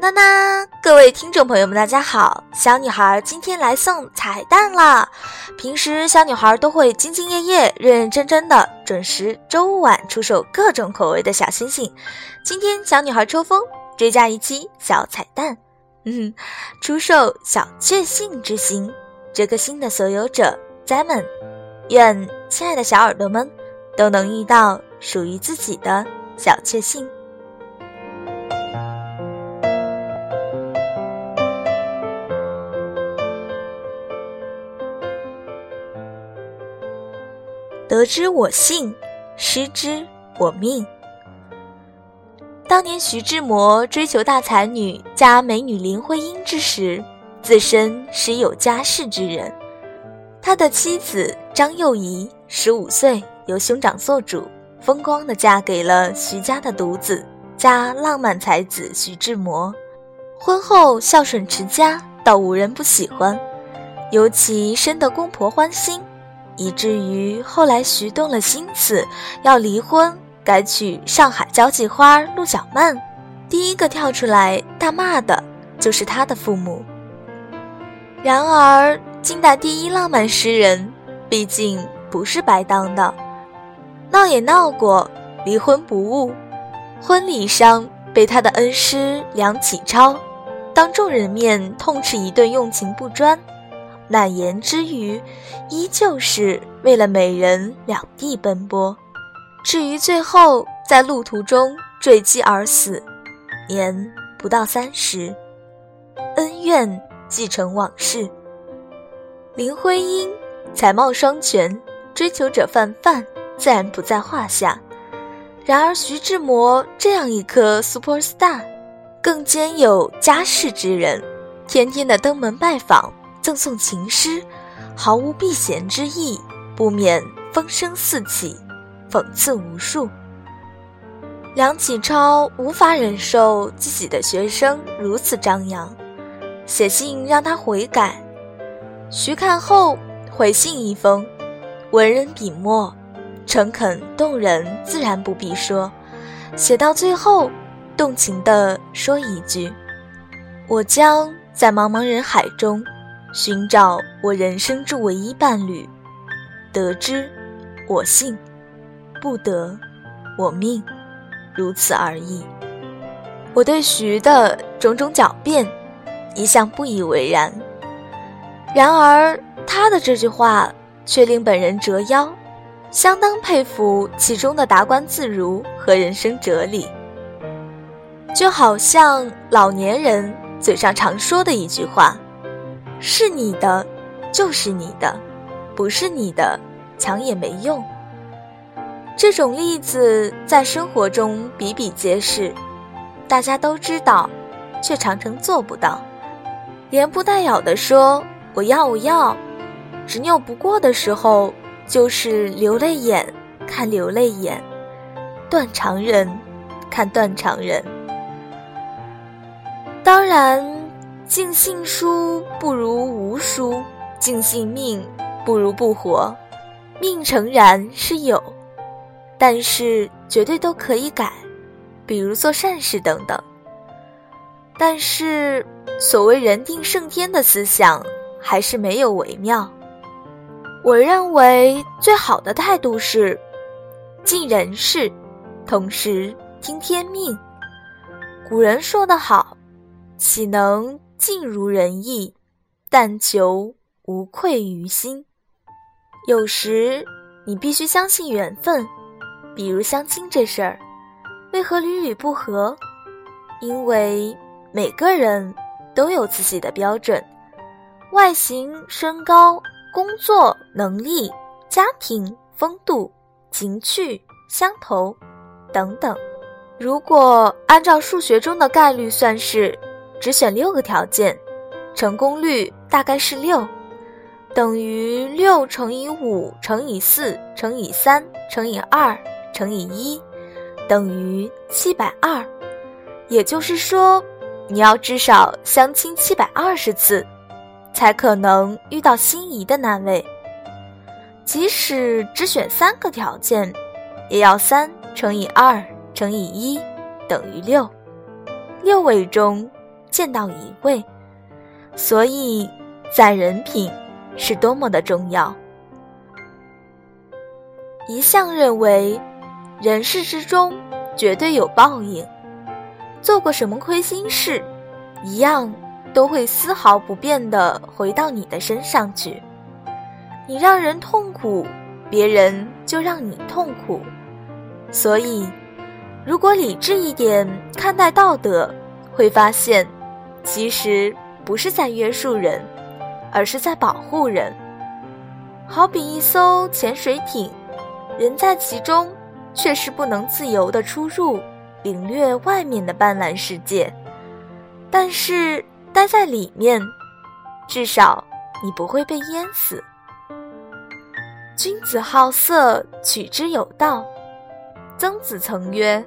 娜娜，各位听众朋友们，大家好！小女孩今天来送彩蛋了！平时小女孩都会兢兢业业、认认真真的，准时周五晚出售各种口味的小星星。今天小女孩抽风，追加一期小彩蛋，嗯，出售小确幸之星。这颗星的所有者 Zaman，愿亲爱的小耳朵们都能遇到属于自己的小确幸。得之我幸，失之我命。当年徐志摩追求大才女加美女林徽因之时，自身是有家室之人。他的妻子张幼仪十五岁由兄长做主，风光的嫁给了徐家的独子加浪漫才子徐志摩。婚后孝顺持家，倒无人不喜欢，尤其深得公婆欢心。以至于后来徐动了心思要离婚，改娶上海交际花陆小曼，第一个跳出来大骂的就是他的父母。然而，近代第一浪漫诗人，毕竟不是白当的，闹也闹过，离婚不误，婚礼上被他的恩师梁启超当众人面痛斥一顿用情不专。难言之余，依旧是为了美人两地奔波。至于最后在路途中坠机而死，年不到三十，恩怨继承往事。林徽因才貌双全，追求者泛泛，自然不在话下。然而徐志摩这样一颗 super star，更兼有家世之人，天天的登门拜访。赠送情诗，毫无避嫌之意，不免风声四起，讽刺无数。梁启超无法忍受自己的学生如此张扬，写信让他悔改。徐看后回信一封，文人笔墨，诚恳动人，自然不必说。写到最后，动情地说一句：“我将在茫茫人海中。”寻找我人生之唯一伴侣，得之，我幸；不得，我命，如此而已。我对徐的种种狡辩，一向不以为然。然而他的这句话却令本人折腰，相当佩服其中的达观自如和人生哲理。就好像老年人嘴上常说的一句话。是你的，就是你的；不是你的，抢也没用。这种例子在生活中比比皆是，大家都知道，却常常做不到。连不带咬的说“我要，我要”，执拗不过的时候，就是流泪眼看流泪眼，断肠人看断肠人。当然。尽信书不如无书，尽信命不如不活。命诚然是有，但是绝对都可以改，比如做善事等等。但是所谓人定胜天的思想，还是没有为妙。我认为最好的态度是尽人事，同时听天命。古人说得好，岂能？尽如人意，但求无愧于心。有时你必须相信缘分，比如相亲这事儿，为何屡屡不合？因为每个人都有自己的标准，外形、身高、工作能力、家庭、风度、情趣相投等等。如果按照数学中的概率算式。只选六个条件，成功率大概是六，等于六乘以五乘以四乘以三乘以二乘以一，等于七百二。也就是说，你要至少相亲七百二十次，才可能遇到心仪的那位。即使只选三个条件，也要三乘以二乘以一等于六。六位中见到一位，所以攒人品是多么的重要。一向认为，人世之中绝对有报应，做过什么亏心事，一样都会丝毫不变的回到你的身上去。你让人痛苦，别人就让你痛苦。所以，如果理智一点看待道德，会发现，其实不是在约束人，而是在保护人。好比一艘潜水艇，人在其中，却是不能自由的出入，领略外面的斑斓世界。但是待在里面，至少你不会被淹死。君子好色，取之有道。曾子曾曰：“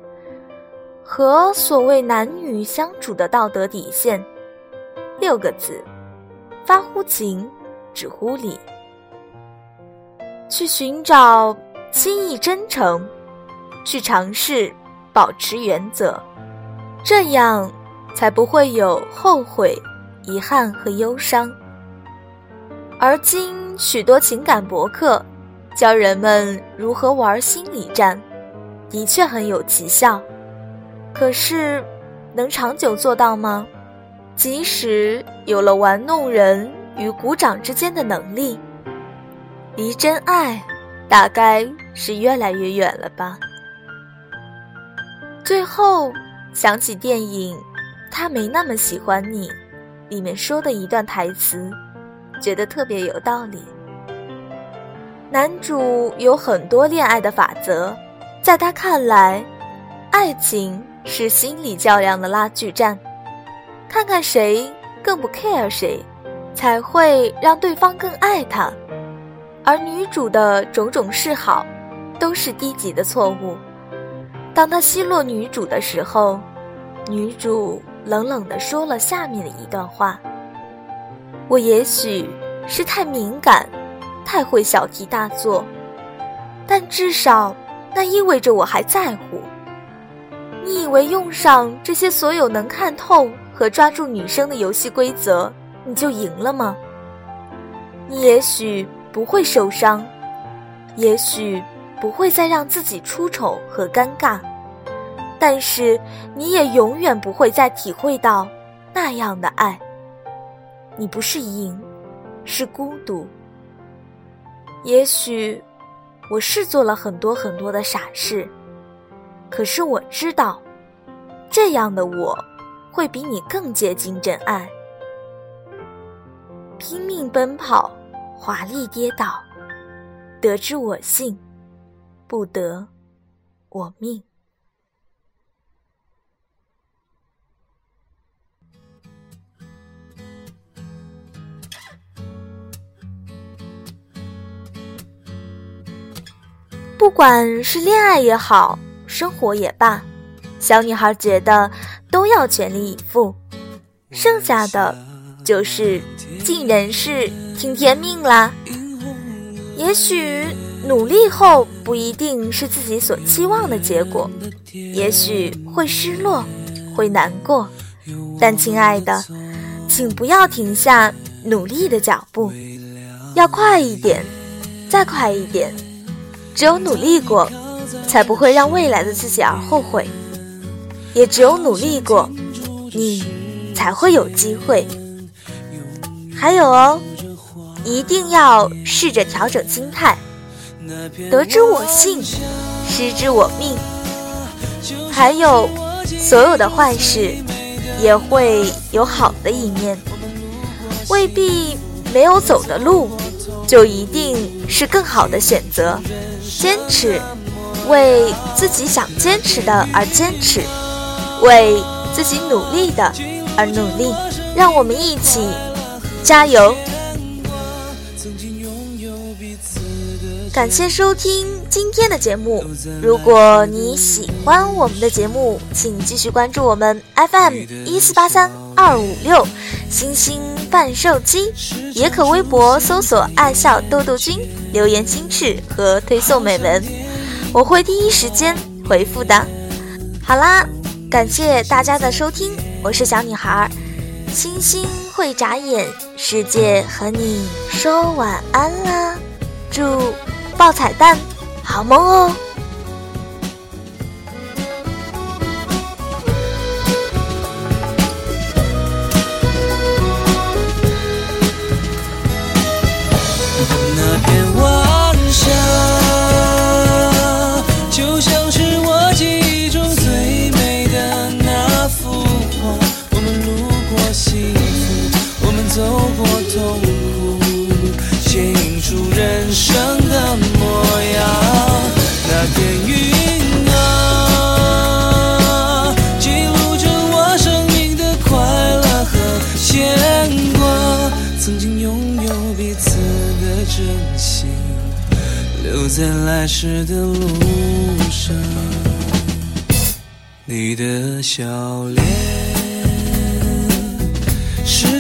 和所谓男女相处的道德底线，六个字：发乎情，止乎礼。去寻找心意真诚，去尝试保持原则，这样才不会有后悔、遗憾和忧伤。而今许多情感博客。”教人们如何玩心理战，的确很有奇效。可是，能长久做到吗？即使有了玩弄人与鼓掌之间的能力，离真爱大概是越来越远了吧。最后想起电影《他没那么喜欢你》里面说的一段台词，觉得特别有道理。男主有很多恋爱的法则，在他看来，爱情是心理较量的拉锯战，看看谁更不 care 谁，才会让对方更爱他。而女主的种种示好，都是低级的错误。当他奚落女主的时候，女主冷冷地说了下面的一段话：“我也许是太敏感。”太会小题大做，但至少那意味着我还在乎。你以为用上这些所有能看透和抓住女生的游戏规则，你就赢了吗？你也许不会受伤，也许不会再让自己出丑和尴尬，但是你也永远不会再体会到那样的爱。你不是赢，是孤独。也许我是做了很多很多的傻事，可是我知道，这样的我会比你更接近真爱。拼命奔跑，华丽跌倒，得之我幸，不得我命。不管是恋爱也好，生活也罢，小女孩觉得都要全力以赴，剩下的就是尽人事听天命啦。也许努力后不一定是自己所期望的结果，也许会失落，会难过，但亲爱的，请不要停下努力的脚步，要快一点，再快一点。只有努力过，才不会让未来的自己而后悔；也只有努力过，你才会有机会。还有哦，一定要试着调整心态。得之我幸，失之我命。还有，所有的坏事也会有好的一面，未必没有走的路。就一定是更好的选择。坚持，为自己想坚持的而坚持，为自己努力的而努力。让我们一起加油！感谢收听今天的节目。如果你喜欢我们的节目，请继续关注我们 FM 一四八三二五六星星贩售机，也可微博搜索“爱笑豆豆君”，留言心事和推送美文，我会第一时间回复的。好啦，感谢大家的收听，我是小女孩。星星会眨眼，世界和你说晚安啦！祝爆彩蛋，好梦哦！痛苦牵引出人生的模样那片云啊记录着我生命的快乐和牵挂曾经拥有彼此的真心留在来时的路上你的笑脸。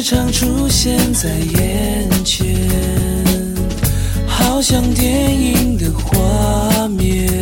时常出现在眼前，好像电影的画面。